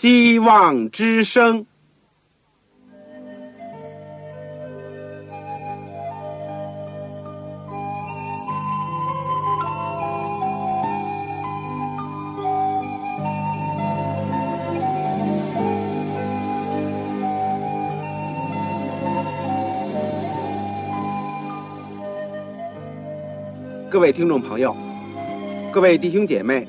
希望之声。各位听众朋友，各位弟兄姐妹，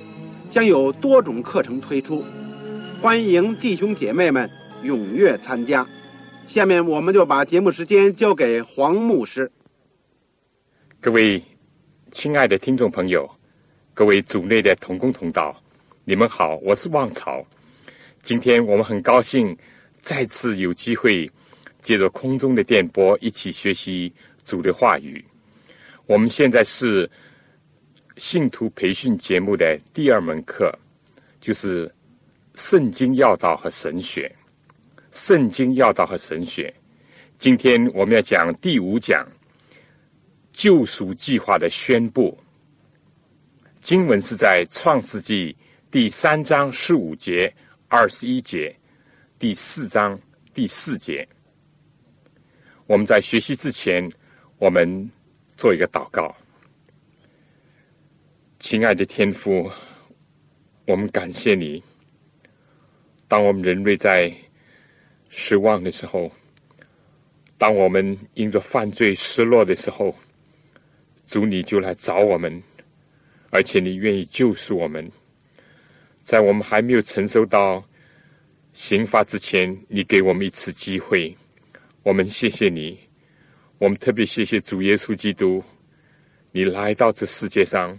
将有多种课程推出，欢迎弟兄姐妹们踊跃参加。下面我们就把节目时间交给黄牧师。各位亲爱的听众朋友，各位组内的同工同道，你们好，我是旺草。今天我们很高兴再次有机会借着空中的电波一起学习主的话语。我们现在是信徒培训节目的第二门课，就是圣经要道和神学。圣经要道和神学，今天我们要讲第五讲救赎计划的宣布。经文是在创世纪第三章十五节、二十一节，第四章第四节。我们在学习之前，我们。做一个祷告，亲爱的天父，我们感谢你。当我们人类在失望的时候，当我们因着犯罪失落的时候，主你就来找我们，而且你愿意救赎我们。在我们还没有承受到刑罚之前，你给我们一次机会，我们谢谢你。我们特别谢谢主耶稣基督，你来到这世界上，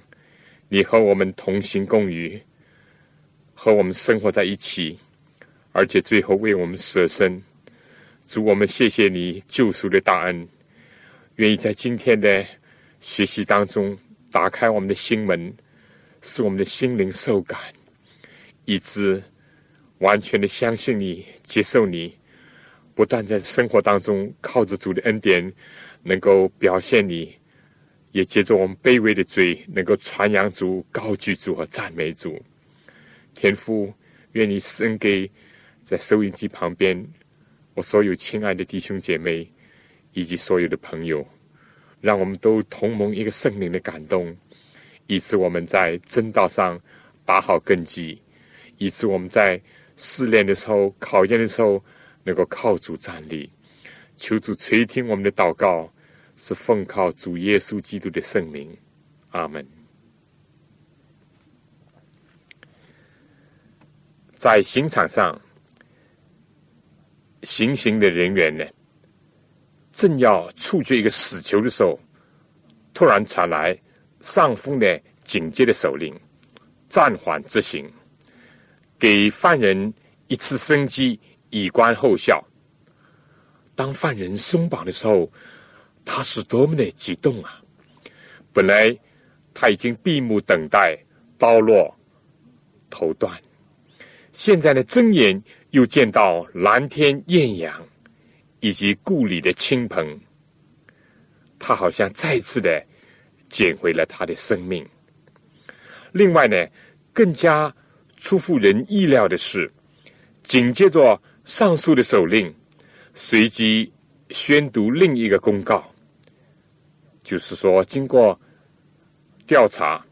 你和我们同行共语，和我们生活在一起，而且最后为我们舍身。主，我们谢谢你救赎的大恩，愿意在今天的学习当中打开我们的心门，使我们的心灵受感，以致完全的相信你，接受你。不断在生活当中靠着主的恩典，能够表现你，也借着我们卑微的嘴，能够传扬主、高举主和赞美主。天父，愿你生给在收音机旁边我所有亲爱的弟兄姐妹以及所有的朋友，让我们都同盟一个圣灵的感动，以致我们在真道上打好根基，以致我们在试炼的时候、考验的时候。能够靠主站立，求主垂听我们的祷告，是奉靠主耶稣基督的圣名，阿门。在刑场上，行刑的人员呢，正要处决一个死囚的时候，突然传来上峰的警戒的手令，暂缓执行，给犯人一次生机。以观后效。当犯人松绑的时候，他是多么的激动啊！本来他已经闭目等待，刀落头断，现在呢，睁眼又见到蓝天艳阳，以及故里的亲朋，他好像再次的捡回了他的生命。另外呢，更加出乎人意料的是，紧接着。上述的手令随即宣读另一个公告，就是说，经过调查，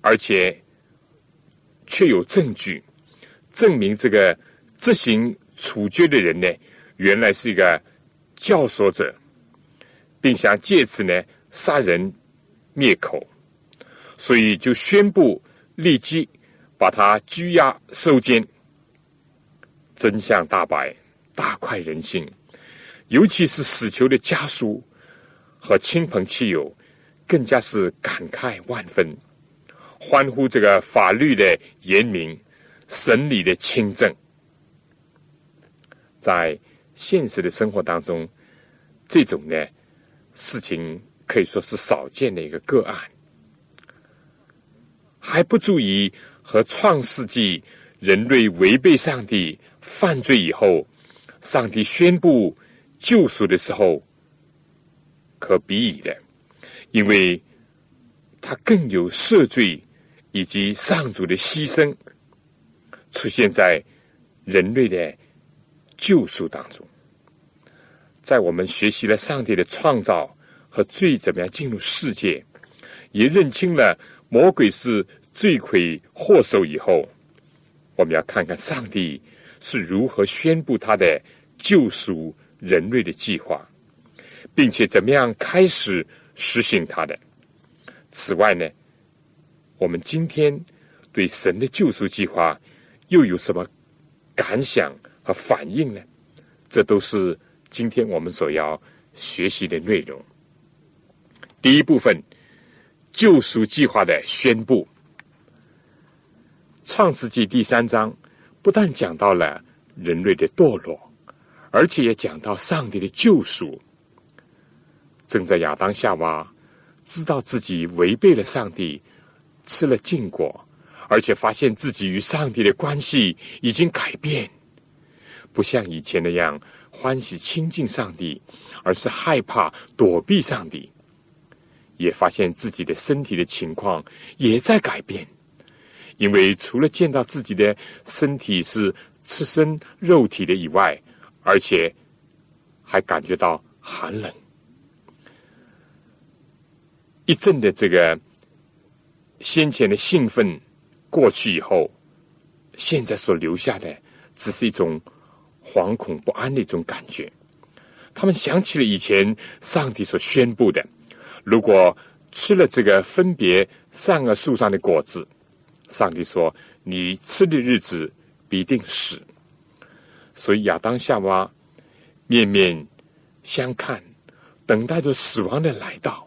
而且确有证据证明这个执行处决的人呢，原来是一个教唆者，并想借此呢杀人灭口，所以就宣布立即把他拘押收监。真相大白，大快人心，尤其是死囚的家属和亲朋戚友，更加是感慨万分，欢呼这个法律的严明，审理的清正。在现实的生活当中，这种呢事情可以说是少见的一个个案，还不足以和创世纪人类违背上帝犯罪以后，上帝宣布救赎的时候可比拟的，因为它更有赦罪以及上主的牺牲出现在人类的。救赎当中，在我们学习了上帝的创造和罪怎么样进入世界，也认清了魔鬼是罪魁祸首以后，我们要看看上帝是如何宣布他的救赎人类的计划，并且怎么样开始实行他的。此外呢，我们今天对神的救赎计划又有什么感想？和反应呢？这都是今天我们所要学习的内容。第一部分，救赎计划的宣布。创世纪第三章不但讲到了人类的堕落，而且也讲到上帝的救赎。正在亚当夏娃知道自己违背了上帝，吃了禁果，而且发现自己与上帝的关系已经改变。不像以前那样欢喜亲近上帝，而是害怕躲避上帝。也发现自己的身体的情况也在改变，因为除了见到自己的身体是赤身肉体的以外，而且还感觉到寒冷。一阵的这个先前的兴奋过去以后，现在所留下的只是一种。惶恐不安的一种感觉，他们想起了以前上帝所宣布的：如果吃了这个分别善恶树上的果子，上帝说你吃的日子必定死。所以亚当夏娃面面相看，等待着死亡的来到。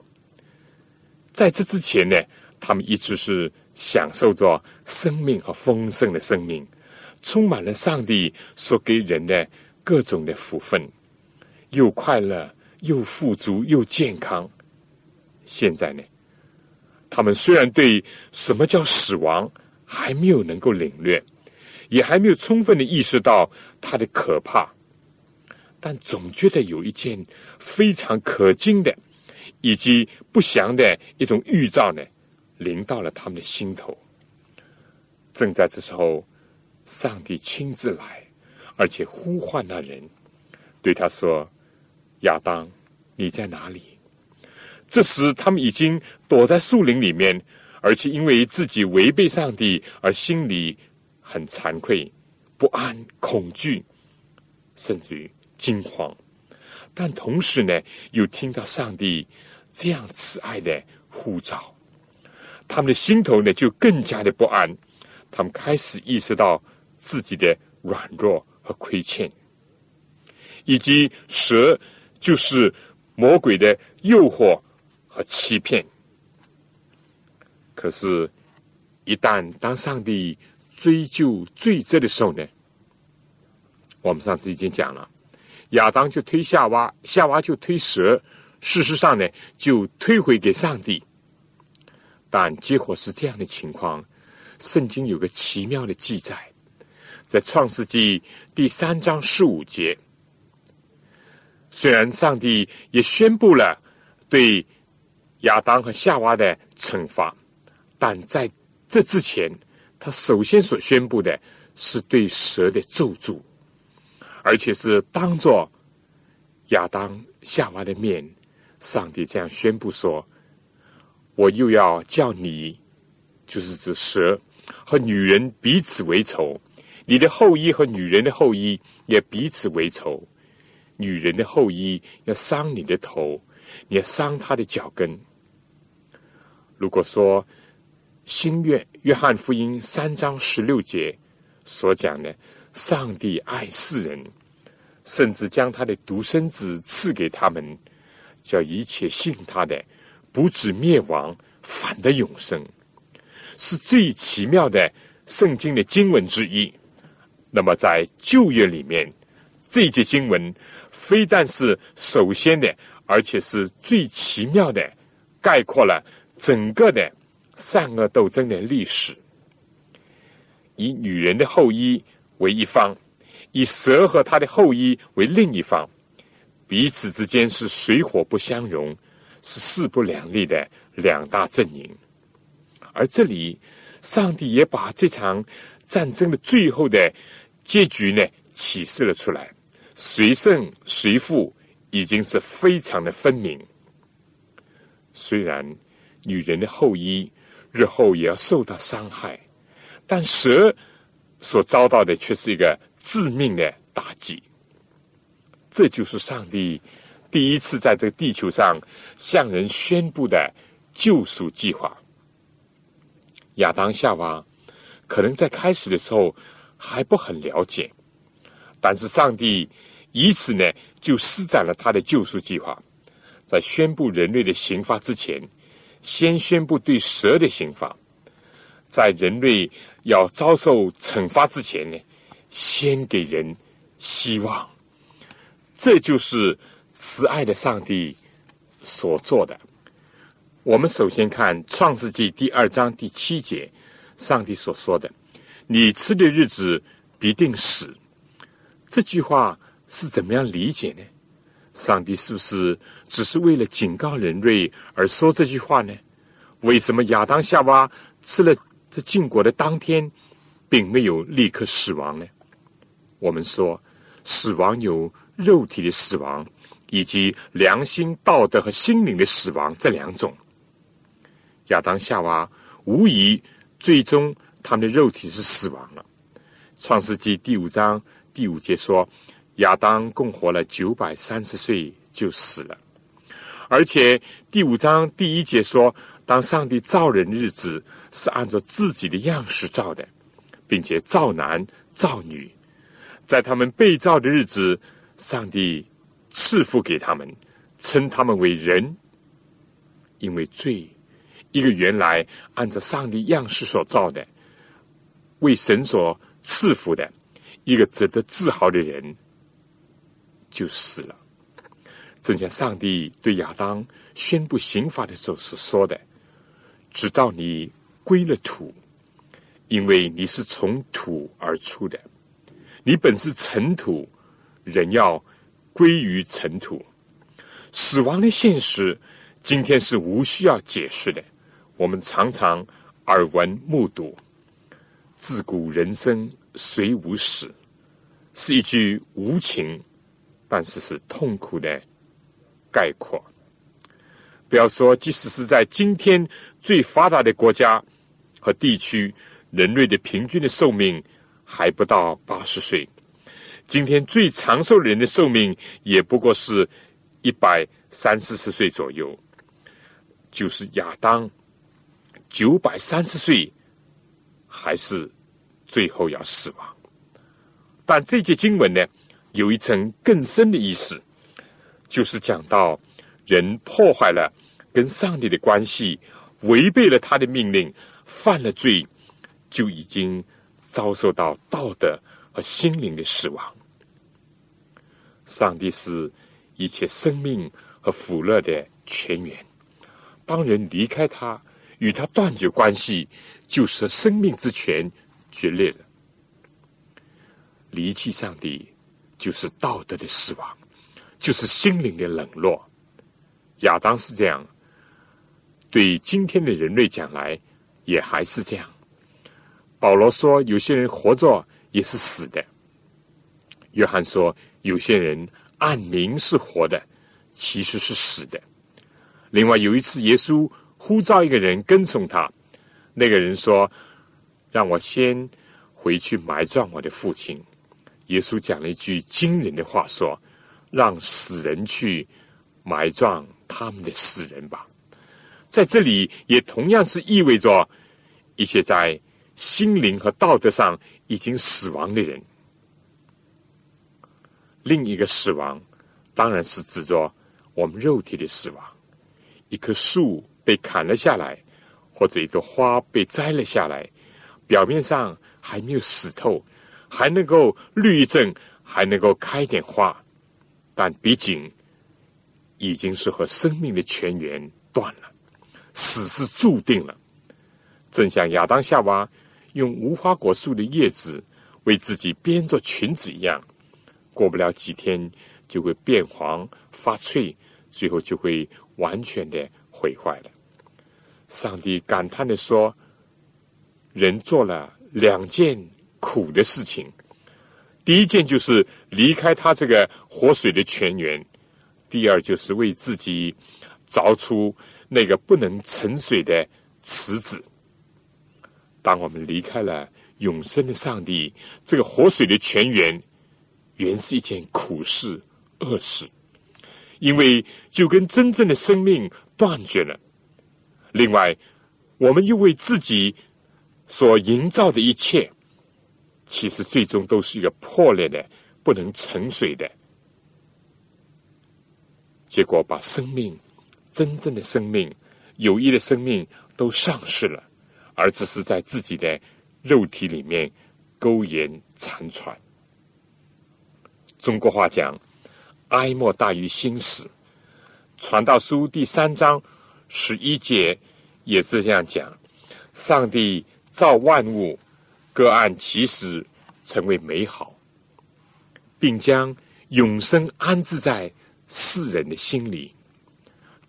在这之前呢，他们一直是享受着生命和丰盛的生命。充满了上帝所给人的各种的福分，又快乐又富足又健康。现在呢，他们虽然对什么叫死亡还没有能够领略，也还没有充分的意识到它的可怕，但总觉得有一件非常可敬的以及不祥的一种预兆呢，临到了他们的心头。正在这时候。上帝亲自来，而且呼唤那人，对他说：“亚当，你在哪里？”这时，他们已经躲在树林里面，而且因为自己违背上帝而心里很惭愧、不安、恐惧，甚至于惊慌。但同时呢，又听到上帝这样慈爱的呼召，他们的心头呢就更加的不安。他们开始意识到。自己的软弱和亏欠，以及蛇就是魔鬼的诱惑和欺骗。可是，一旦当上帝追究罪责的时候呢？我们上次已经讲了，亚当就推夏娃，夏娃就推蛇，事实上呢，就推回给上帝。但结果是这样的情况，圣经有个奇妙的记载。在创世纪第三章十五节，虽然上帝也宣布了对亚当和夏娃的惩罚，但在这之前，他首先所宣布的是对蛇的咒诅，而且是当着亚当、夏娃的面，上帝这样宣布说：“我又要叫你，就是指蛇和女人彼此为仇。”你的后裔和女人的后裔也彼此为仇，女人的后裔要伤你的头，你要伤她的脚跟。如果说新约约翰福音三章十六节所讲的，上帝爱世人，甚至将他的独生子赐给他们，叫一切信他的不止灭亡，反得永生，是最奇妙的圣经的经文之一。那么在旧约里面，这节经文非但是首先的，而且是最奇妙的，概括了整个的善恶斗争的历史。以女人的后裔为一方，以蛇和他的后裔为另一方，彼此之间是水火不相容，是势不两立的两大阵营。而这里，上帝也把这场战争的最后的结局呢启示了出来，谁胜谁负已经是非常的分明。虽然女人的后裔日后也要受到伤害。但蛇所遭到的却是一个致命的打击，这就是上帝第一次在这个地球上向人宣布的救赎计划。亚当夏娃可能在开始的时候还不很了解，但是上帝以此呢就施展了他的救赎计划，在宣布人类的刑罚之前，先宣布对蛇的刑罚，在人类。要遭受惩罚之前呢，先给人希望，这就是慈爱的上帝所做的。我们首先看《创世纪》第二章第七节，上帝所说的：“你吃的日子必定死。”这句话是怎么样理解呢？上帝是不是只是为了警告人类而说这句话呢？为什么亚当夏娃吃了？这禁果的当天，并没有立刻死亡呢。我们说，死亡有肉体的死亡，以及良心、道德和心灵的死亡这两种。亚当、夏娃无疑最终他们的肉体是死亡了。创世纪第五章第五节说，亚当共活了九百三十岁就死了。而且第五章第一节说，当上帝造人日子。是按照自己的样式造的，并且造男造女，在他们被造的日子，上帝赐福给他们，称他们为人，因为罪，一个原来按照上帝样式所造的，为神所赐福的一个值得自豪的人，就死了。正像上帝对亚当宣布刑罚的时候所说的：“直到你。”归了土，因为你是从土而出的，你本是尘土，人要归于尘土。死亡的现实，今天是无需要解释的。我们常常耳闻目睹。自古人生谁无死？是一句无情，但是是痛苦的概括。不要说，即使是在今天最发达的国家。和地区，人类的平均的寿命还不到八十岁。今天最长寿的人的寿命也不过是一百三四十岁左右。就是亚当九百三十岁，还是最后要死亡。但这节经文呢，有一层更深的意思，就是讲到人破坏了跟上帝的关系，违背了他的命令。犯了罪，就已经遭受到道德和心灵的死亡。上帝是一切生命和福乐的泉源。当人离开他，与他断绝关系，就是生命之泉决裂了。离弃上帝，就是道德的死亡，就是心灵的冷落。亚当是这样，对今天的人类讲来。也还是这样。保罗说，有些人活着也是死的。约翰说，有些人按名是活的，其实是死的。另外有一次，耶稣呼召一个人跟从他，那个人说：“让我先回去埋葬我的父亲。”耶稣讲了一句惊人的话，说：“让死人去埋葬他们的死人吧。”在这里，也同样是意味着一些在心灵和道德上已经死亡的人。另一个死亡，当然是指着我们肉体的死亡。一棵树被砍了下来，或者一朵花被摘了下来，表面上还没有死透，还能够绿一阵，还能够开点花，但毕竟已经是和生命的泉源断了，死是注定了。正像亚当夏娃用无花果树的叶子为自己编做裙子一样，过不了几天就会变黄发脆，最后就会完全的毁坏了。上帝感叹的说：“人做了两件苦的事情，第一件就是离开他这个活水的泉源，第二就是为自己凿出那个不能沉水的池子。”当我们离开了永生的上帝，这个活水的泉源，原是一件苦事、恶事，因为就跟真正的生命断绝了。另外，我们又为自己所营造的一切，其实最终都是一个破裂的、不能沉水的，结果把生命、真正的生命、有益的生命都丧失了。而只是在自己的肉体里面苟延残喘。中国话讲“哀莫大于心死”，《传道书》第三章十一节也是这样讲：上帝造万物，各按其时成为美好，并将永生安置在世人的心里。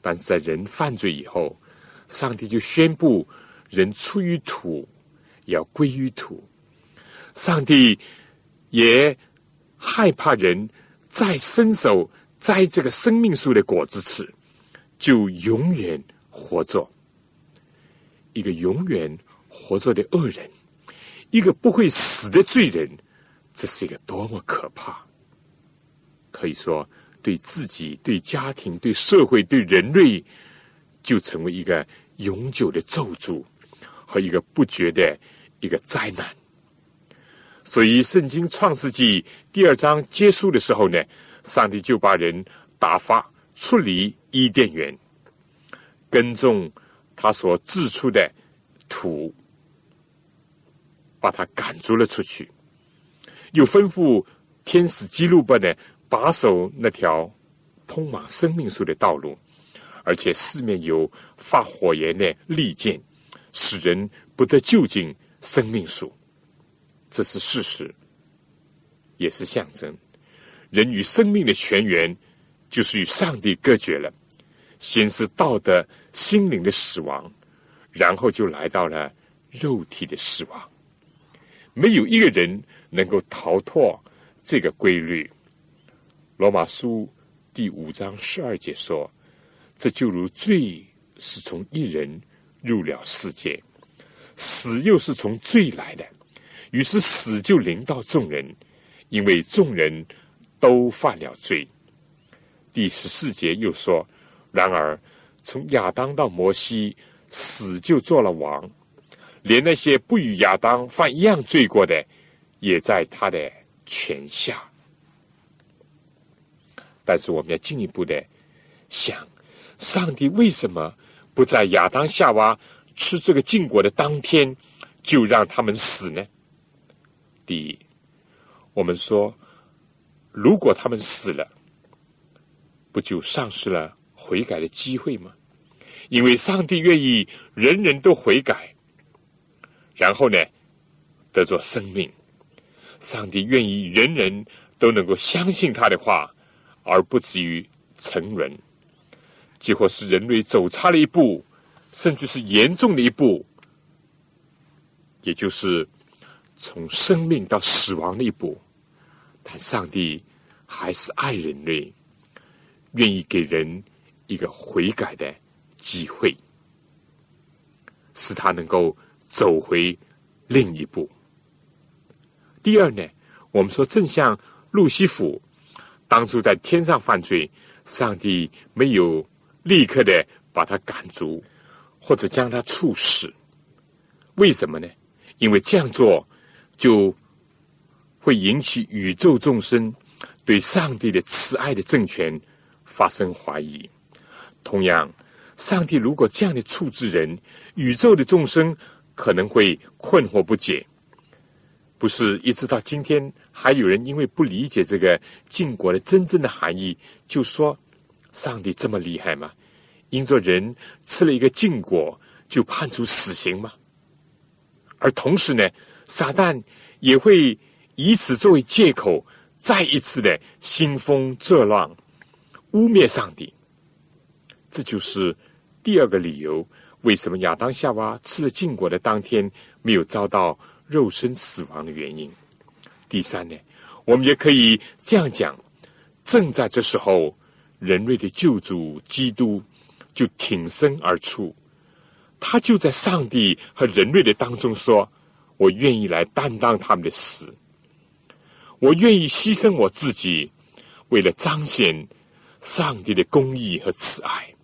但是在人犯罪以后，上帝就宣布。人出于土，要归于土。上帝也害怕人再伸手摘这个生命树的果子吃，就永远活着。一个永远活着的恶人，一个不会死的罪人，这是一个多么可怕！可以说，对自己、对家庭、对社会、对人类，就成为一个永久的咒诅。和一个不绝的一个灾难，所以《圣经·创世纪》第二章结束的时候呢，上帝就把人打发出离伊甸园，耕种他所制出的土，把他赶逐了出去，又吩咐天使基路伯呢把守那条通往生命树的道路，而且四面有发火焰的利剑。使人不得就近生命树，这是事实，也是象征。人与生命的泉源，就是与上帝隔绝了。先是道德、心灵的死亡，然后就来到了肉体的死亡。没有一个人能够逃脱这个规律。罗马书第五章十二节说：“这就如罪是从一人。”入了世界，死又是从罪来的，于是死就临到众人，因为众人都犯了罪。第十四节又说：然而从亚当到摩西，死就做了王，连那些不与亚当犯一样罪过的，也在他的权下。但是我们要进一步的想，上帝为什么？不在亚当夏娃吃这个禁果的当天，就让他们死呢？第一，我们说，如果他们死了，不就丧失了悔改的机会吗？因为上帝愿意人人都悔改，然后呢，得着生命。上帝愿意人人都能够相信他的话，而不至于沉沦。结果是人类走差了一步，甚至是严重的一步，也就是从生命到死亡的一步。但上帝还是爱人类，愿意给人一个悔改的机会，使他能够走回另一步。第二呢，我们说，正像路西弗当初在天上犯罪，上帝没有。立刻的把他赶逐，或者将他处死。为什么呢？因为这样做就会引起宇宙众生对上帝的慈爱的政权发生怀疑。同样，上帝如果这样的处置人，宇宙的众生可能会困惑不解。不是一直到今天，还有人因为不理解这个禁果的真正的含义，就说上帝这么厉害吗？因着人吃了一个禁果，就判处死刑吗？而同时呢，撒旦也会以此作为借口，再一次的兴风作浪，污蔑上帝。这就是第二个理由，为什么亚当夏娃吃了禁果的当天没有遭到。肉身死亡的原因。第三呢，我们也可以这样讲：正在这时候，人类的救主基督就挺身而出，他就在上帝和人类的当中说：“我愿意来担当他们的死，我愿意牺牲我自己，为了彰显上帝的公义和慈爱，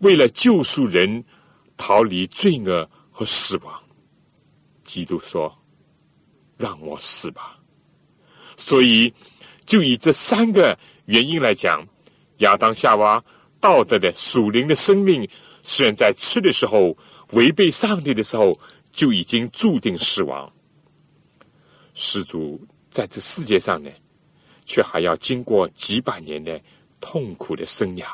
为了救赎人逃离罪恶和死亡。”基督说：“让我死吧。”所以，就以这三个原因来讲，亚当夏娃道德的属灵的生命，虽然在吃的时候违背上帝的时候，就已经注定死亡。施主在这世界上呢，却还要经过几百年的痛苦的生涯，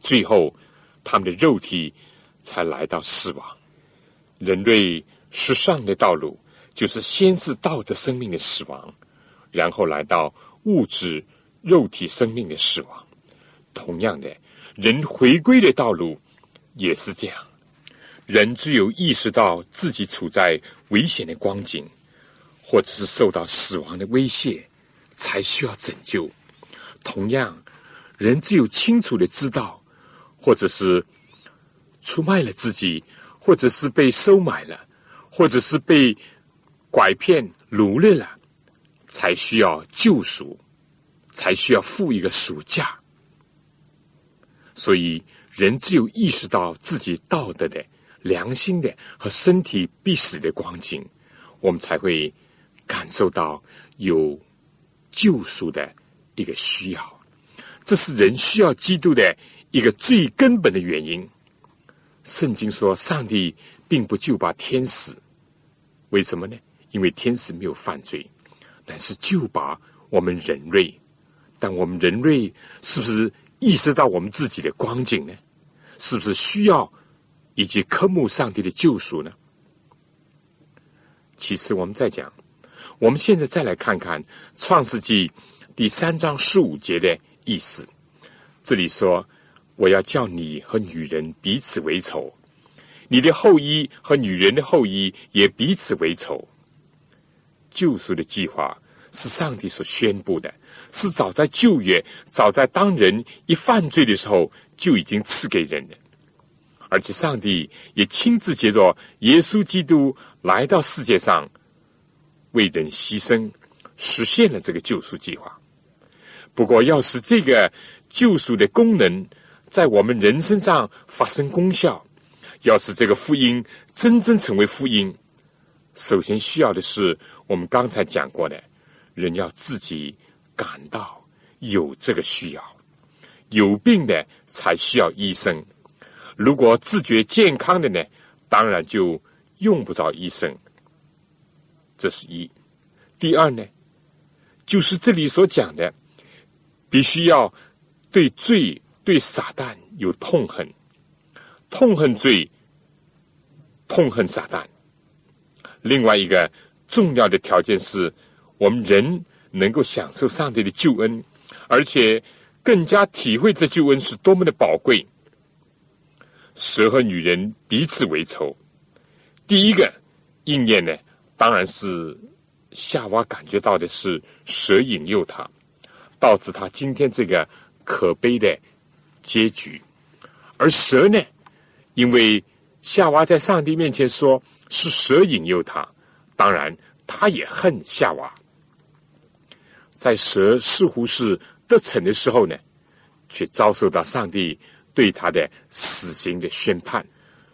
最后他们的肉体才来到死亡。人类。时尚的道路，就是先是道德生命的死亡，然后来到物质肉体生命的死亡。同样的，人回归的道路也是这样。人只有意识到自己处在危险的光景，或者是受到死亡的威胁，才需要拯救。同样，人只有清楚的知道，或者是出卖了自己，或者是被收买了。或者是被拐骗掳掠了，才需要救赎，才需要付一个赎价。所以，人只有意识到自己道德的、良心的和身体必死的光景，我们才会感受到有救赎的一个需要。这是人需要基督的一个最根本的原因。圣经说，上帝。并不就把天使，为什么呢？因为天使没有犯罪，但是就把我们人类。但我们人类是不是意识到我们自己的光景呢？是不是需要以及科目上帝的救赎呢？其次，我们再讲，我们现在再来看看创世纪第三章十五节的意思。这里说：“我要叫你和女人彼此为仇。”你的后裔和女人的后裔也彼此为仇。救赎的计划是上帝所宣布的，是早在旧约、早在当人一犯罪的时候就已经赐给人了，而且上帝也亲自接着耶稣基督来到世界上，为人牺牲，实现了这个救赎计划。不过，要使这个救赎的功能在我们人身上发生功效。要使这个福音真正成为福音，首先需要的是我们刚才讲过的，人要自己感到有这个需要，有病的才需要医生。如果自觉健康的呢，当然就用不着医生。这是一。第二呢，就是这里所讲的，必须要对罪、对撒旦有痛恨。痛恨罪，痛恨撒旦。另外一个重要的条件是，我们人能够享受上帝的救恩，而且更加体会这救恩是多么的宝贵。蛇和女人彼此为仇，第一个应验呢，当然是夏娃感觉到的是蛇引诱他，导致他今天这个可悲的结局，而蛇呢？因为夏娃在上帝面前说是蛇引诱他，当然他也恨夏娃。在蛇似乎是得逞的时候呢，却遭受到上帝对他的死刑的宣判。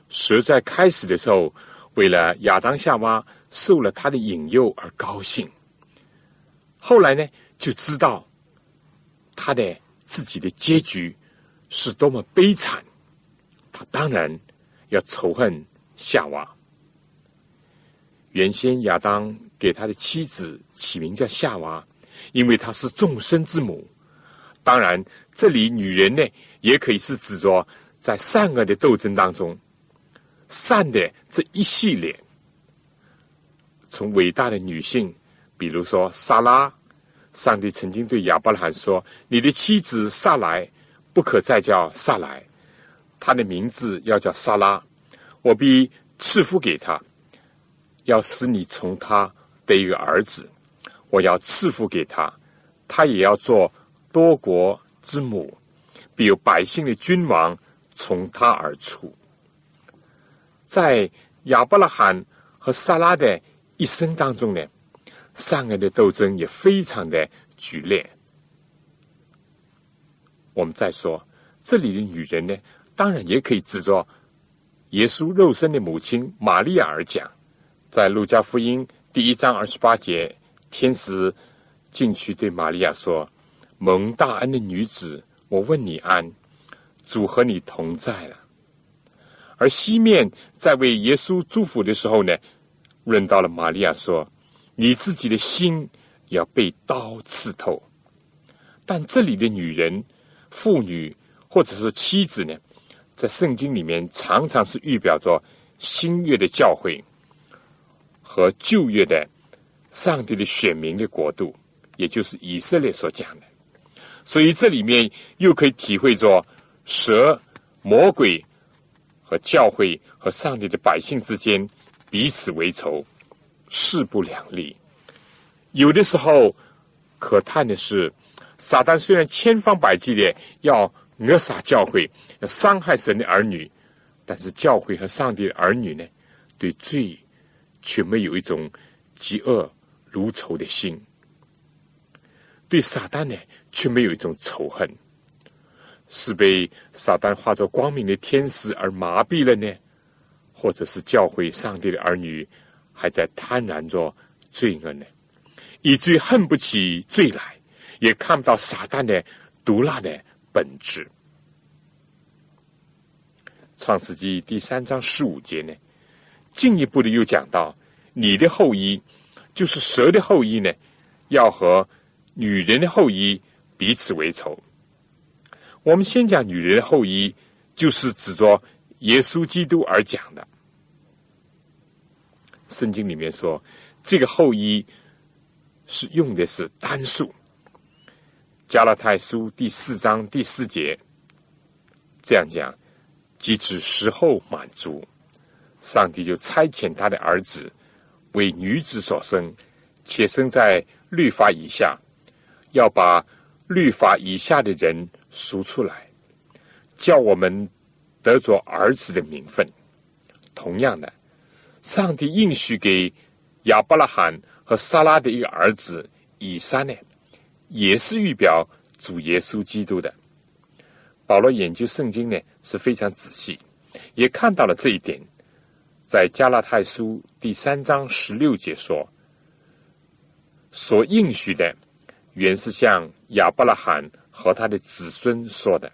蛇在开始的时候，为了亚当夏娃受了他的引诱而高兴，后来呢，就知道他的自己的结局是多么悲惨。他当然要仇恨夏娃。原先亚当给他的妻子起名叫夏娃，因为她是众生之母。当然，这里女人呢，也可以是指着在善恶的斗争当中，善的这一系列，从伟大的女性，比如说莎拉，上帝曾经对亚伯拉罕说：“你的妻子萨来不可再叫萨来，她的名字要叫莎拉，我必赐福给她，要使你从她。”得一个儿子，我要赐福给他，他也要做多国之母，必有百姓的君王从他而出。在亚伯拉罕和撒拉的一生当中呢，善恶的斗争也非常的剧烈。我们再说，这里的女人呢，当然也可以指着耶稣肉身的母亲玛利亚而讲，在路加福音。第一章二十八节，天使进去对玛利亚说：“蒙大恩的女子，我问你安，主和你同在了。”而西面在为耶稣祝福的时候呢，问到了玛利亚说：“你自己的心要被刀刺透。”但这里的女人、妇女或者是妻子呢，在圣经里面常常是预表着新约的教诲。和旧约的上帝的选民的国度，也就是以色列所讲的，所以这里面又可以体会着蛇、魔鬼和教会和上帝的百姓之间彼此为仇、势不两立。有的时候可叹的是，撒旦虽然千方百计的要扼杀教会、要伤害神的儿女，但是教会和上帝的儿女呢，对罪。却没有一种嫉恶如仇的心，对撒旦呢，却没有一种仇恨，是被撒旦化作光明的天使而麻痹了呢，或者是教会上帝的儿女还在贪婪着罪恶呢，以至于恨不起罪来，也看不到撒旦的毒辣的本质。创世纪第三章十五节呢？进一步的又讲到，你的后裔就是蛇的后裔呢，要和女人的后裔彼此为仇。我们先讲女人的后裔，就是指着耶稣基督而讲的。圣经里面说，这个后裔是用的是单数。加拉太书第四章第四节这样讲，即指时候满足。上帝就差遣他的儿子为女子所生，且生在律法以下，要把律法以下的人赎出来，叫我们得着儿子的名分。同样的，上帝应许给亚伯拉罕和撒拉的一个儿子以撒呢，也是预表主耶稣基督的。保罗研究圣经呢是非常仔细，也看到了这一点。在加拉太书第三章十六节说：“所应许的，原是向亚伯拉罕和他的子孙说的。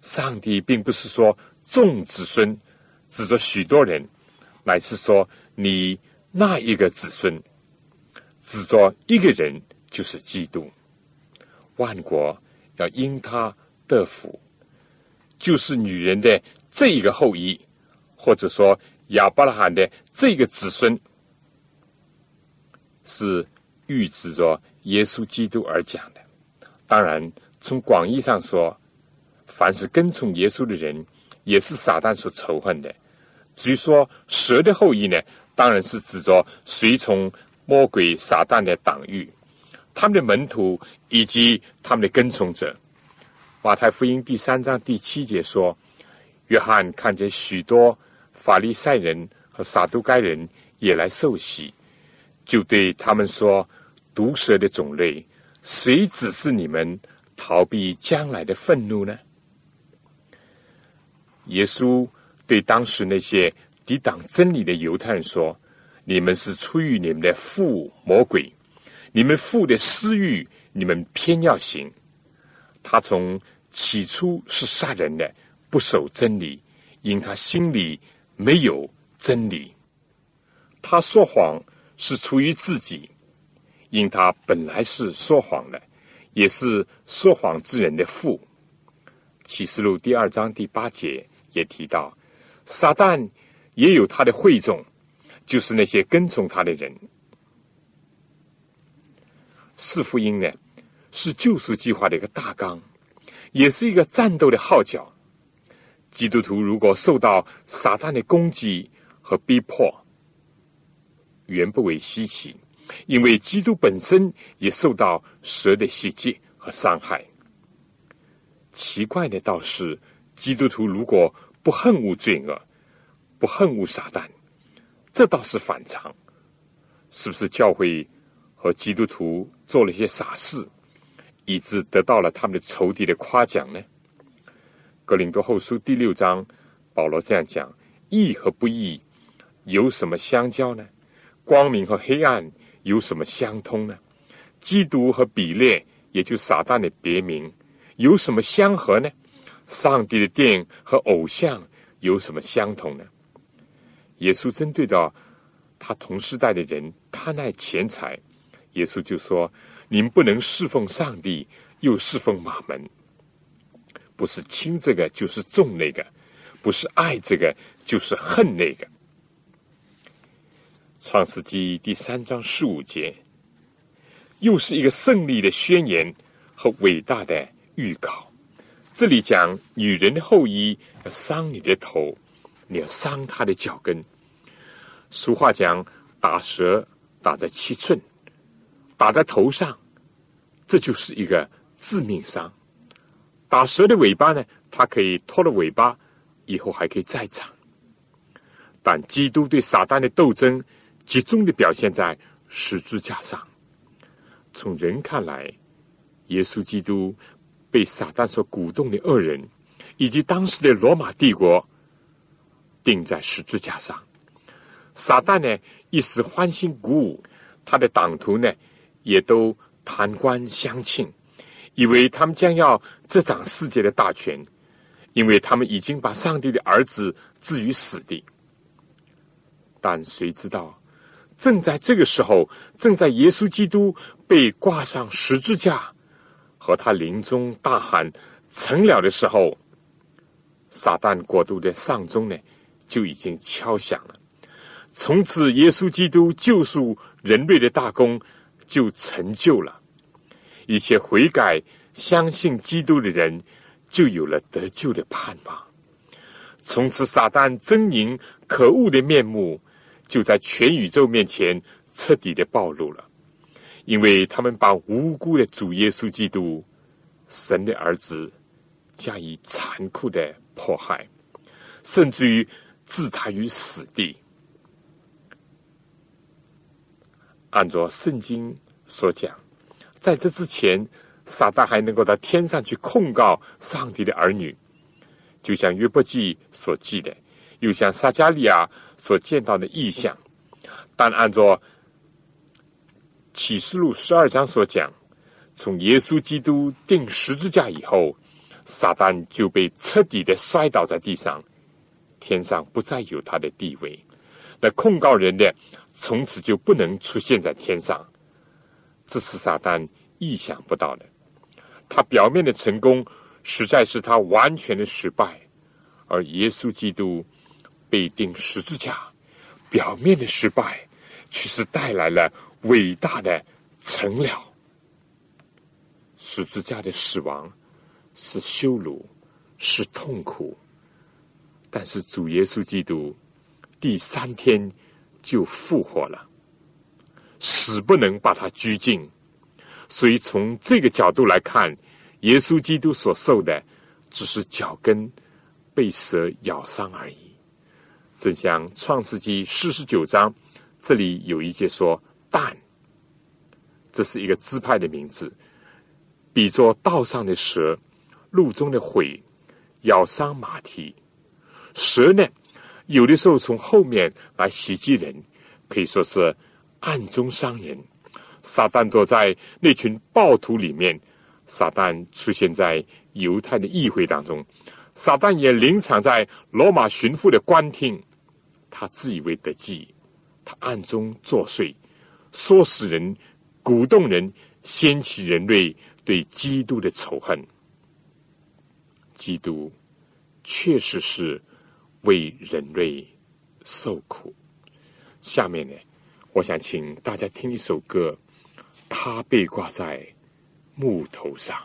上帝并不是说众子孙，指着许多人，乃是说你那一个子孙，指着一个人，就是基督。万国要因他得福，就是女人的这一个后裔，或者说。”亚伯拉罕的这个子孙是预指着耶稣基督而讲的。当然，从广义上说，凡是跟从耶稣的人，也是撒旦所仇恨的。至于说蛇的后裔呢，当然是指着随从魔鬼撒旦的党羽，他们的门徒以及他们的跟从者。马太福音第三章第七节说：“约翰看见许多。”法利赛人和撒都该人也来受洗，就对他们说：“毒蛇的种类，谁指示你们逃避将来的愤怒呢？”耶稣对当时那些抵挡真理的犹太人说：“你们是出于你们的父魔鬼，你们父的私欲，你们偏要行。他从起初是杀人的，不守真理，因他心里。”没有真理，他说谎是出于自己，因他本来是说谎的，也是说谎之人的父。启示录第二章第八节也提到，撒旦也有他的会众，就是那些跟从他的人。四福音呢，是救赎计划的一个大纲，也是一个战斗的号角。基督徒如果受到撒旦的攻击和逼迫，原不为稀奇，因为基督本身也受到蛇的袭击和伤害。奇怪的倒是，基督徒如果不恨恶罪恶，不恨恶撒旦，这倒是反常。是不是教会和基督徒做了些傻事，以致得到了他们的仇敌的夸奖呢？格林多后书第六章，保罗这样讲：义和不义有什么相交呢？光明和黑暗有什么相通呢？基督和比列，也就撒旦的别名，有什么相合呢？上帝的殿和偶像有什么相同呢？耶稣针对到他同时代的人贪爱钱财，耶稣就说：你们不能侍奉上帝，又侍奉马门。不是轻这个就是重那个，不是爱这个就是恨那个。创世纪第三章十五节，又是一个胜利的宣言和伟大的预告。这里讲女人的后裔要伤你的头，你要伤她的脚跟。俗话讲打蛇打在七寸，打在头上，这就是一个致命伤。打蛇的尾巴呢？它可以脱了尾巴，以后还可以再长。但基督对撒旦的斗争，集中的表现在十字架上。从人看来，耶稣基督被撒旦所鼓动的恶人，以及当时的罗马帝国，钉在十字架上。撒旦呢，一时欢欣鼓舞，他的党徒呢，也都弹冠相庆。以为他们将要执掌世界的大权，因为他们已经把上帝的儿子置于死地。但谁知道，正在这个时候，正在耶稣基督被挂上十字架，和他临终大喊“成了”的时候，撒旦国度的丧钟呢，就已经敲响了。从此，耶稣基督救赎人类的大功就成就了。一切悔改、相信基督的人，就有了得救的盼望。从此，撒旦狰狞可恶的面目，就在全宇宙面前彻底的暴露了。因为他们把无辜的主耶稣基督、神的儿子，加以残酷的迫害，甚至于置他于死地。按照圣经所讲。在这之前，撒旦还能够到天上去控告上帝的儿女，就像约伯记所记的，又像撒加利亚所见到的异象。但按照启示录十二章所讲，从耶稣基督钉十字架以后，撒旦就被彻底的摔倒在地上，天上不再有他的地位。那控告人的，从此就不能出现在天上。这是撒旦意想不到的。他表面的成功，实在是他完全的失败；而耶稣基督被钉十字架，表面的失败，却是带来了伟大的成了。十字架的死亡是羞辱，是痛苦，但是主耶稣基督第三天就复活了。死不能把他拘禁，所以从这个角度来看，耶稣基督所受的只是脚跟被蛇咬伤而已。正像创世纪四十九章这里有一节说：“但”，这是一个支派的名字，比作道上的蛇，路中的悔，咬伤马蹄。蛇呢，有的时候从后面来袭击人，可以说是。暗中伤人，撒旦躲在那群暴徒里面。撒旦出现在犹太的议会当中，撒旦也临场在罗马巡抚的官厅。他自以为得计，他暗中作祟，唆使人、鼓动人，掀起人类对基督的仇恨。基督确实是为人类受苦。下面呢，我想请大家听一首歌，他被挂在木头上。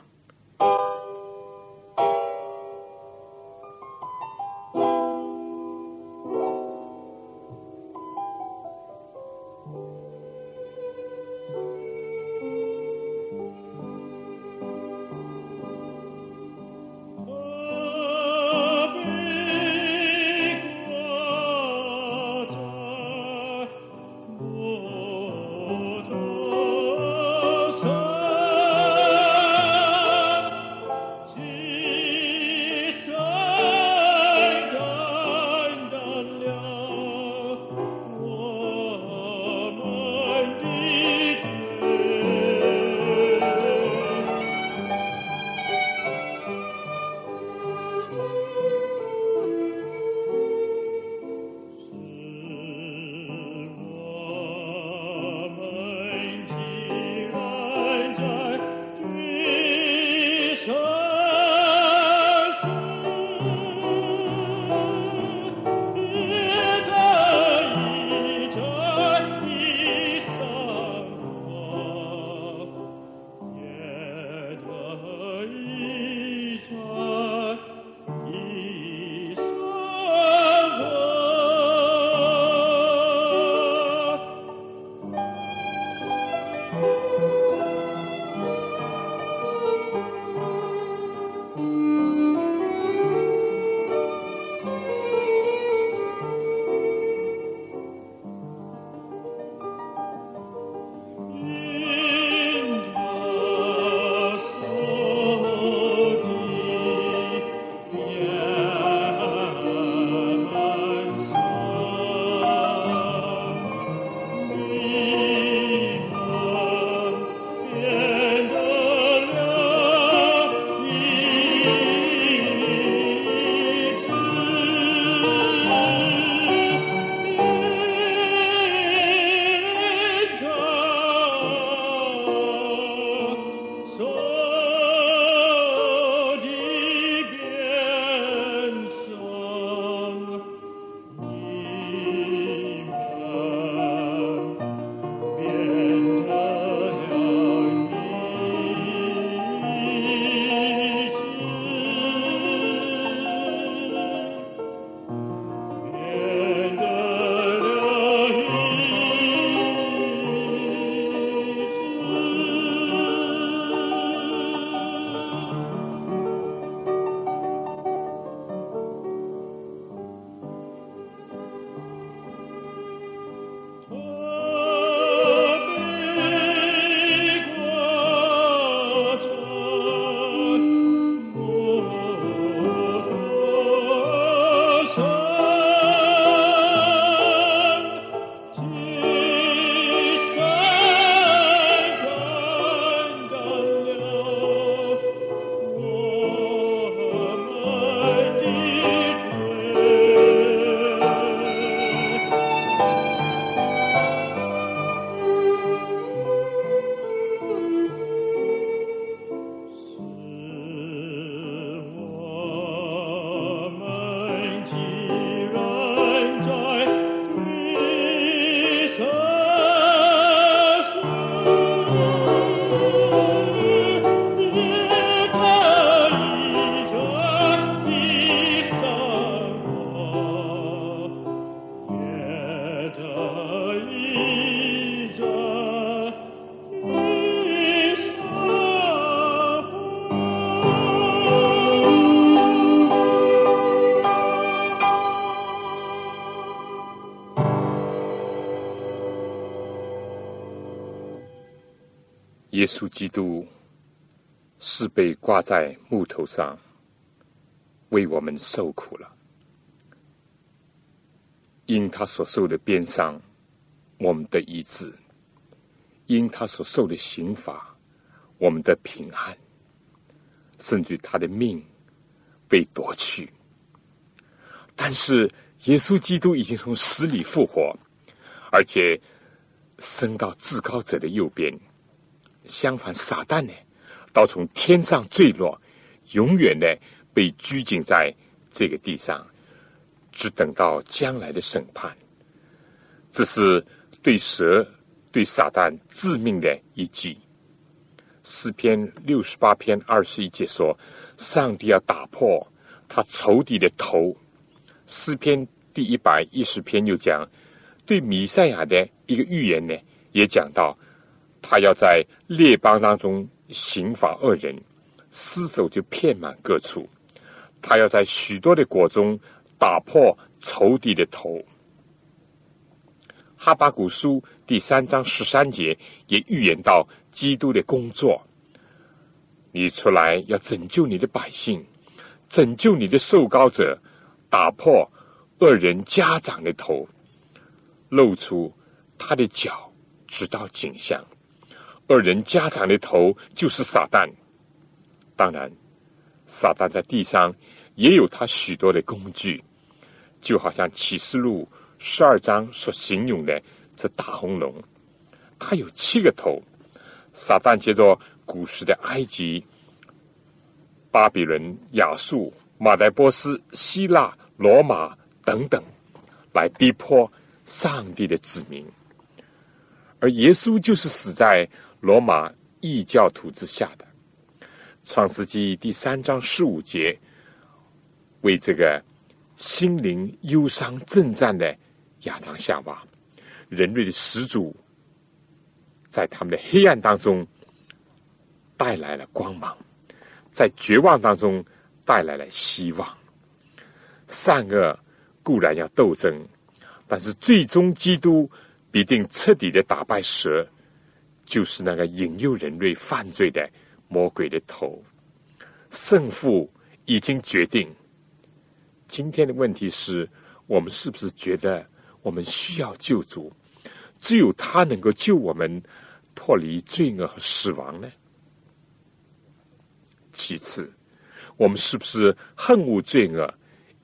耶稣基督是被挂在木头上，为我们受苦了。因他所受的鞭伤，我们的医治；因他所受的刑罚，我们的平安。甚至他的命被夺去，但是耶稣基督已经从死里复活，而且升到至高者的右边；相反，撒旦呢，倒从天上坠落，永远的被拘禁在这个地上，只等到将来的审判。这是对蛇、对撒旦致命的一击。诗篇六十八篇二十一节说：“上帝要打破他仇敌的头。”诗篇第一百一十篇又讲，对弥赛亚的一个预言呢，也讲到他要在列邦当中刑罚恶人，尸首就遍满各处；他要在许多的国中打破仇敌的头。哈巴古书第三章十三节也预言到基督的工作。你出来要拯救你的百姓，拯救你的受膏者，打破恶人家长的头，露出他的脚，直到颈项。恶人家长的头就是撒旦。当然，撒旦在地上也有他许多的工具，就好像启示录。十二章所形容的这大红龙，它有七个头。撒旦借着古时的埃及、巴比伦、亚述、马代波斯、希腊、罗马等等，来逼迫上帝的子民。而耶稣就是死在罗马异教徒之下的。创世纪第三章十五节，为这个心灵忧伤征战的。亚当夏娃，人类的始祖，在他们的黑暗当中带来了光芒，在绝望当中带来了希望。善恶固然要斗争，但是最终基督必定彻底的打败蛇，就是那个引诱人类犯罪的魔鬼的头。胜负已经决定。今天的问题是我们是不是觉得？我们需要救主，只有他能够救我们脱离罪恶和死亡呢。其次，我们是不是恨恶罪恶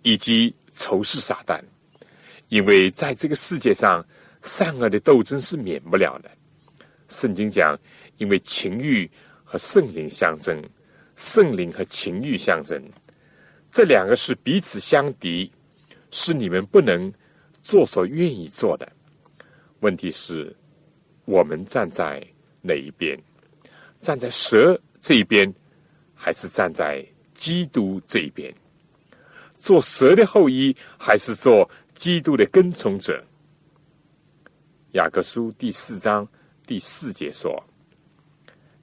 以及仇视撒旦？因为在这个世界上，善恶的斗争是免不了的。圣经讲，因为情欲和圣灵相争，圣灵和情欲相争，这两个是彼此相敌，是你们不能。做所愿意做的，问题是，我们站在哪一边？站在蛇这一边，还是站在基督这一边？做蛇的后裔，还是做基督的跟从者？雅各书第四章第四节说：“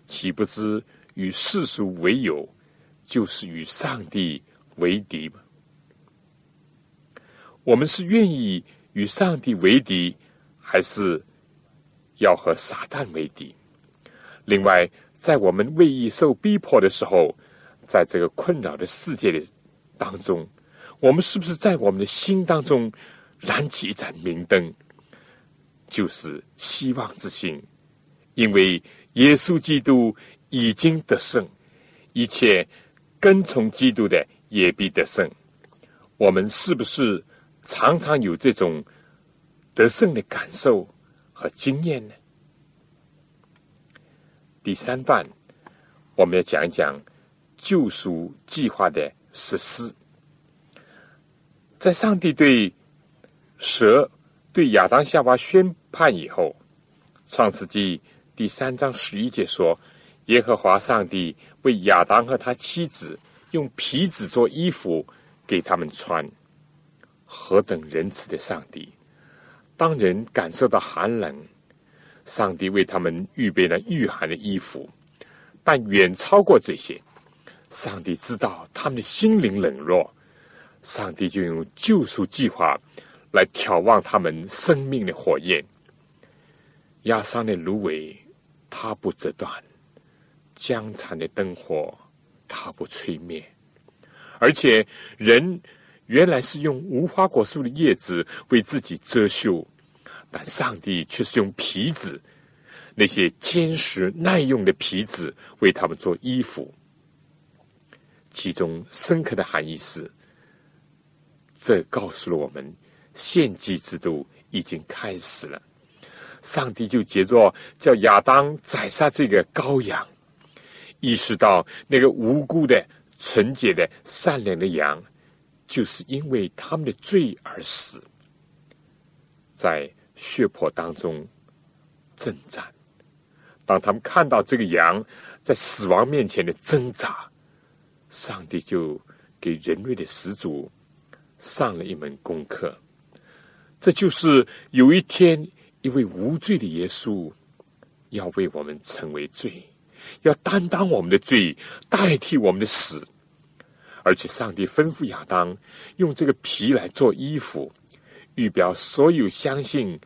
岂不知与世俗为友，就是与上帝为敌吗？”我们是愿意与上帝为敌，还是要和撒旦为敌？另外，在我们为义受逼迫的时候，在这个困扰的世界里当中，我们是不是在我们的心当中燃起一盏明灯，就是希望之心？因为耶稣基督已经得胜，一切跟从基督的也必得胜。我们是不是？常常有这种得胜的感受和经验呢。第三段，我们要讲一讲救赎计划的实施。在上帝对蛇、对亚当夏娃宣判以后，《创世纪》第三章十一节说：“耶和华上帝为亚当和他妻子用皮子做衣服给他们穿。”何等仁慈的上帝！当人感受到寒冷，上帝为他们预备了御寒的衣服。但远超过这些，上帝知道他们的心灵冷弱，上帝就用救赎计划来眺望他们生命的火焰。压伤的芦苇，它不折断；江残的灯火，它不吹灭。而且人。原来是用无花果树的叶子为自己遮羞，但上帝却是用皮子，那些坚实耐用的皮子为他们做衣服。其中深刻的含义是，这告诉了我们献祭制度已经开始了。上帝就接着叫亚当宰杀这个羔羊，意识到那个无辜的、纯洁的、善良的羊，就是因为他们的罪而死，在血泊当中挣扎。当他们看到这个羊在死亡面前的挣扎，上帝就给人类的始祖上了一门功课。这就是有一天，一位无罪的耶稣要为我们成为罪，要担当我们的罪，代替我们的死。而且，上帝吩咐亚当用这个皮来做衣服，预表所有相信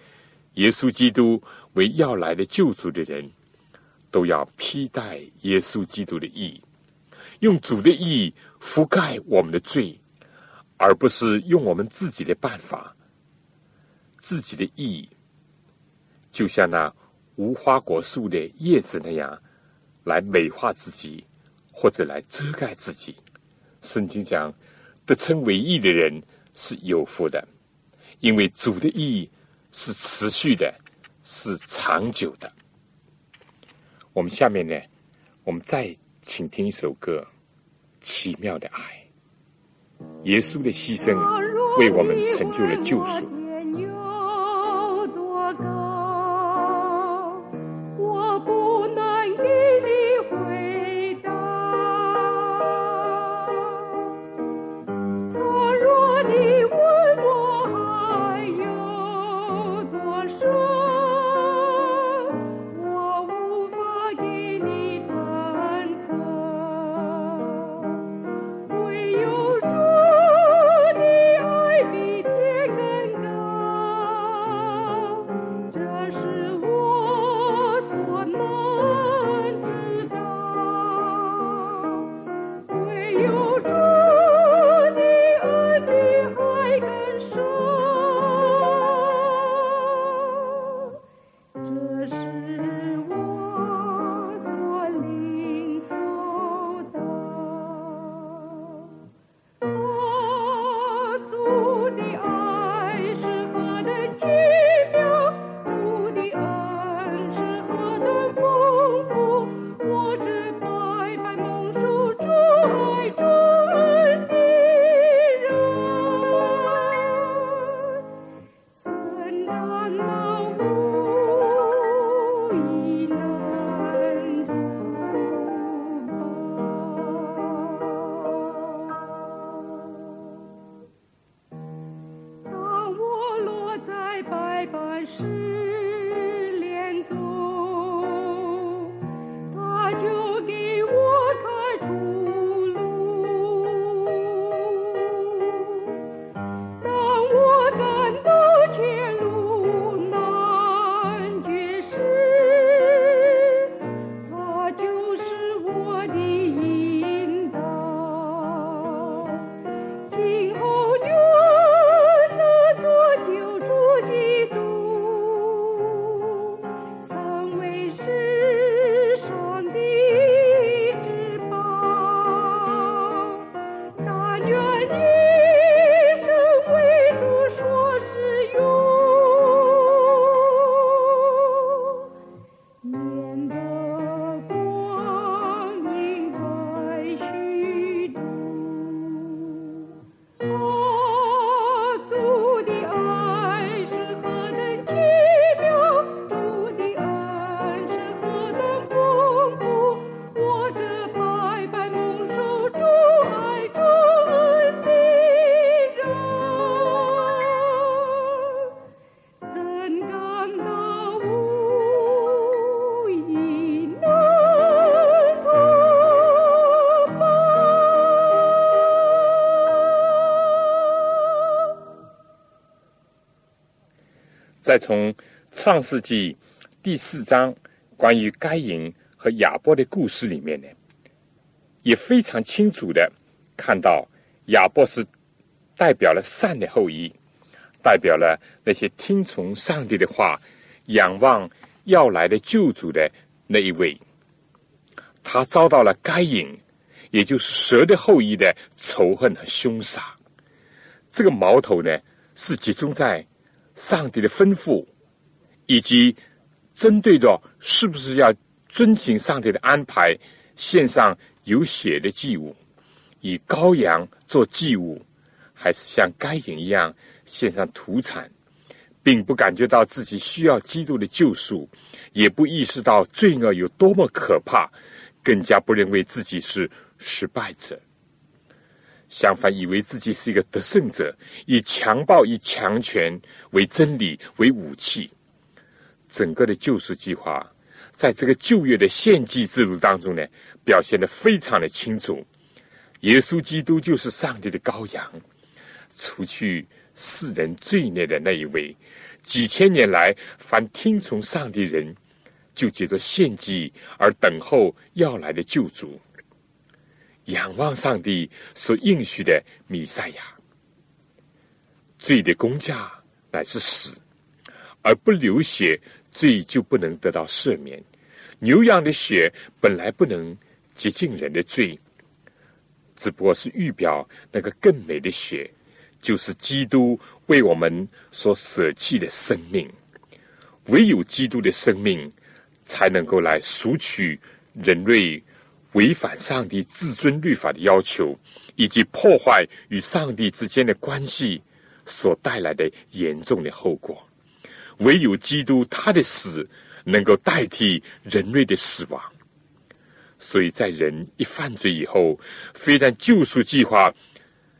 耶稣基督为要来的救主的人，都要披戴耶稣基督的义，用主的义覆盖我们的罪，而不是用我们自己的办法。自己的意义，就像那无花果树的叶子那样，来美化自己，或者来遮盖自己。圣经讲，得称为义的人是有福的，因为主的义是持续的，是长久的。我们下面呢，我们再请听一首歌，《奇妙的爱》，耶稣的牺牲为我们成就了救赎。Mm-hmm. 再从创世纪第四章关于该隐和亚伯的故事里面呢，也非常清楚的看到亚伯是代表了善的后裔，代表了那些听从上帝的话、仰望要来的救主的那一位。他遭到了该隐，也就是蛇的后裔的仇恨和凶杀。这个矛头呢，是集中在。上帝的吩咐以及针对着是不是要遵行上帝的安排，献上有血的祭物，以羔羊做祭物，还是像该隐一样献上土产，并不感觉到自己需要基督的救赎，也不意识到罪恶有多么可怕，更加不认为自己是失败者。相反，以为自己是一个得胜者，以强暴、以强权为真理为武器。整个的救赎计划，在这个旧约的献祭制度当中呢，表现的非常的清楚。耶稣基督就是上帝的羔羊，除去世人罪孽的那一位。几千年来，凡听从上帝人，就借着献祭而等候要来的救主。仰望上帝所应许的弥赛亚，罪的公价乃是死，而不流血，罪就不能得到赦免。牛羊的血本来不能洁净人的罪，只不过是预表那个更美的血，就是基督为我们所舍弃的生命。唯有基督的生命，才能够来赎取人类。违反上帝至尊律法的要求，以及破坏与上帝之间的关系所带来的严重的后果，唯有基督他的死能够代替人类的死亡。所以在人一犯罪以后，非但救赎计划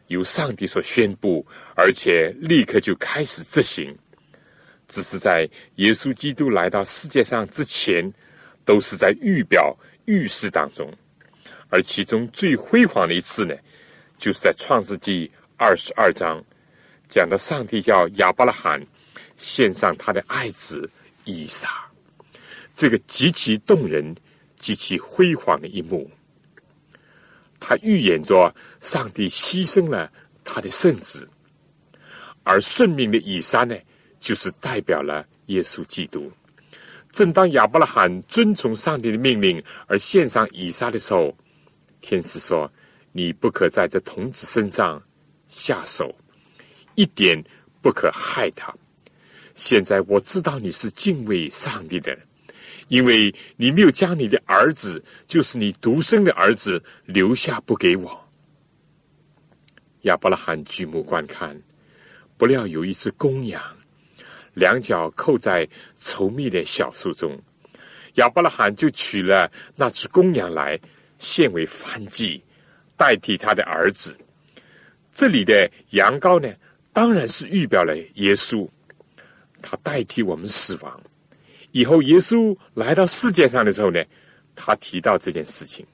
由上帝所宣布，而且立刻就开始执行，只是在耶稣基督来到世界上之前，都是在预表预示当中。而其中最辉煌的一次呢，就是在创世纪二十二章讲的，上帝叫亚伯拉罕献上他的爱子以撒，这个极其动人、极其辉煌的一幕。他预言着上帝牺牲了他的圣子，而顺命的以撒呢，就是代表了耶稣基督。正当亚伯拉罕遵从上帝的命令而献上以撒的时候，天使说：“你不可在这童子身上下手，一点不可害他。现在我知道你是敬畏上帝的，因为你没有将你的儿子，就是你独生的儿子留下不给我。”亚伯拉罕举目观看，不料有一只公羊，两脚扣在稠密的小树中。亚伯拉罕就取了那只公羊来。献为燔祭，代替他的儿子。这里的羊羔呢，当然是预表了耶稣，他代替我们死亡。以后耶稣来到世界上的时候呢，他提到这件事情。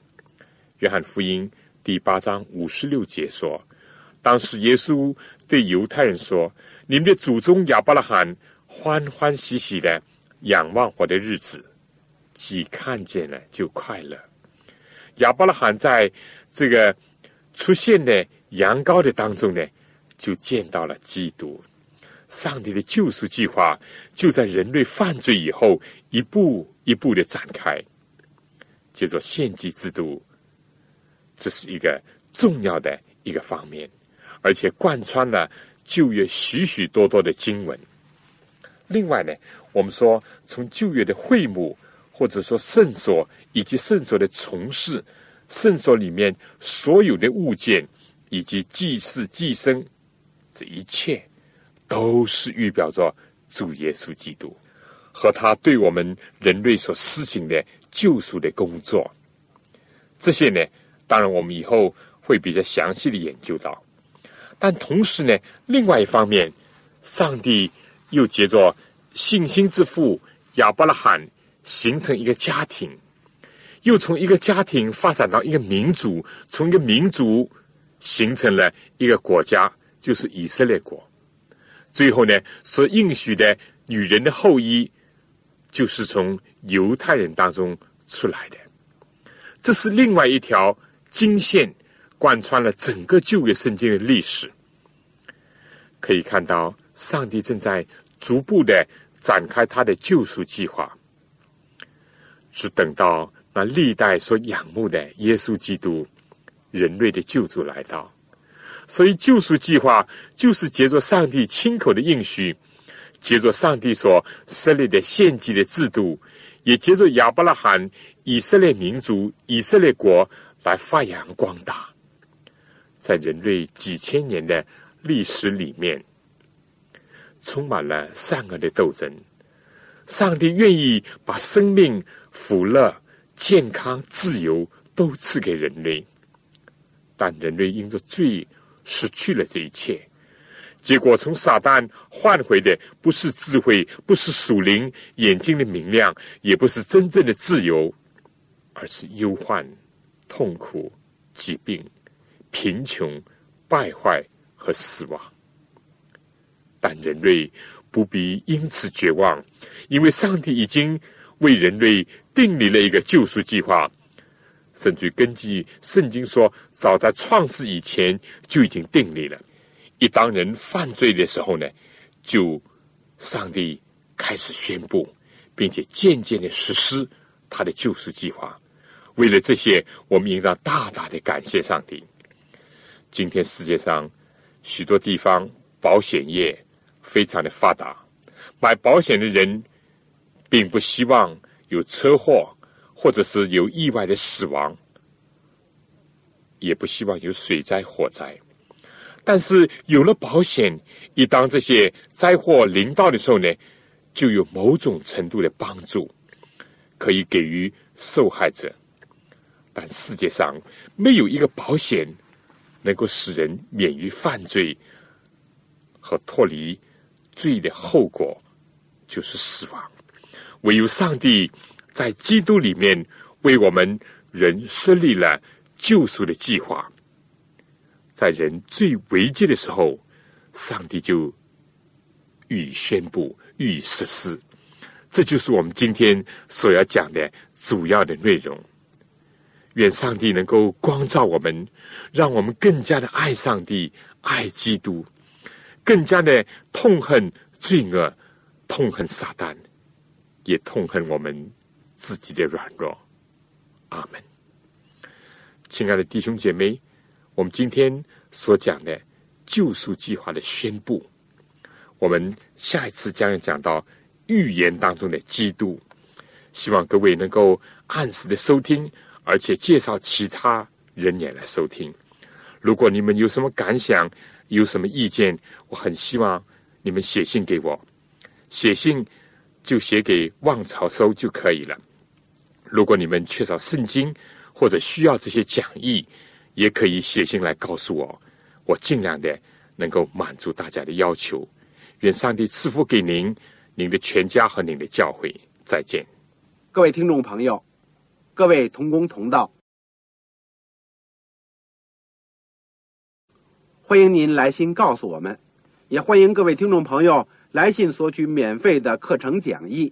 约翰福音第八章五十六节说：“当时耶稣对犹太人说：‘你们的祖宗亚伯拉罕欢欢喜喜的仰望我的日子，既看见了就快乐。’”亚伯拉罕在这个出现的羊羔的当中呢，就见到了基督。上帝的救赎计划就在人类犯罪以后一步一步的展开。叫做献祭制度，这是一个重要的一个方面，而且贯穿了旧约许许多多的经文。另外呢，我们说从旧约的会幕，或者说圣所。以及圣所的从事，圣所里面所有的物件，以及祭祀、祭牲，这一切都是预表着主耶稣基督和他对我们人类所施行的救赎的工作。这些呢，当然我们以后会比较详细的研究到。但同时呢，另外一方面，上帝又借着信心之父亚伯拉罕形成一个家庭。又从一个家庭发展到一个民族，从一个民族形成了一个国家，就是以色列国。最后呢，所应许的女人的后裔，就是从犹太人当中出来的。这是另外一条经线，贯穿了整个旧约圣经的历史。可以看到，上帝正在逐步的展开他的救赎计划，只等到。那历代所仰慕的耶稣基督，人类的救主来到，所以救赎计划就是借着上帝亲口的应许，接着上帝所设立的献祭的制度，也接着亚伯拉罕以色列民族、以色列国来发扬光大。在人类几千年的历史里面，充满了善恶的斗争。上帝愿意把生命、福乐、健康、自由都赐给人类，但人类因着罪失去了这一切。结果从撒旦换回的不是智慧，不是属灵眼睛的明亮，也不是真正的自由，而是忧患、痛苦、疾病。贫穷、败坏和死亡，但人类不必因此绝望，因为上帝已经为人类订立了一个救赎计划，甚至根据圣经说，早在创世以前就已经订立了。一当人犯罪的时候呢，就上帝开始宣布，并且渐渐的实施他的救赎计划。为了这些，我们应当大大的感谢上帝。今天世界上许多地方保险业非常的发达，买保险的人并不希望有车祸或者是有意外的死亡，也不希望有水灾火灾。但是有了保险，一当这些灾祸临到的时候呢，就有某种程度的帮助，可以给予受害者。但世界上没有一个保险。能够使人免于犯罪和脱离罪的后果，就是死亡。唯有上帝在基督里面为我们人设立了救赎的计划，在人最危急的时候，上帝就予宣布、予实施。这就是我们今天所要讲的主要的内容。愿上帝能够光照我们。让我们更加的爱上帝、爱基督，更加的痛恨罪恶、痛恨撒旦，也痛恨我们自己的软弱。阿门。亲爱的弟兄姐妹，我们今天所讲的救赎计划的宣布，我们下一次将要讲到预言当中的基督。希望各位能够按时的收听，而且介绍其他人也来收听。如果你们有什么感想，有什么意见，我很希望你们写信给我。写信就写给望潮收就可以了。如果你们缺少圣经或者需要这些讲义，也可以写信来告诉我，我尽量的能够满足大家的要求。愿上帝赐福给您、您的全家和您的教会。再见，各位听众朋友，各位同工同道。欢迎您来信告诉我们，也欢迎各位听众朋友来信索取免费的课程讲义。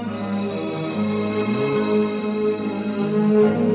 Thank you.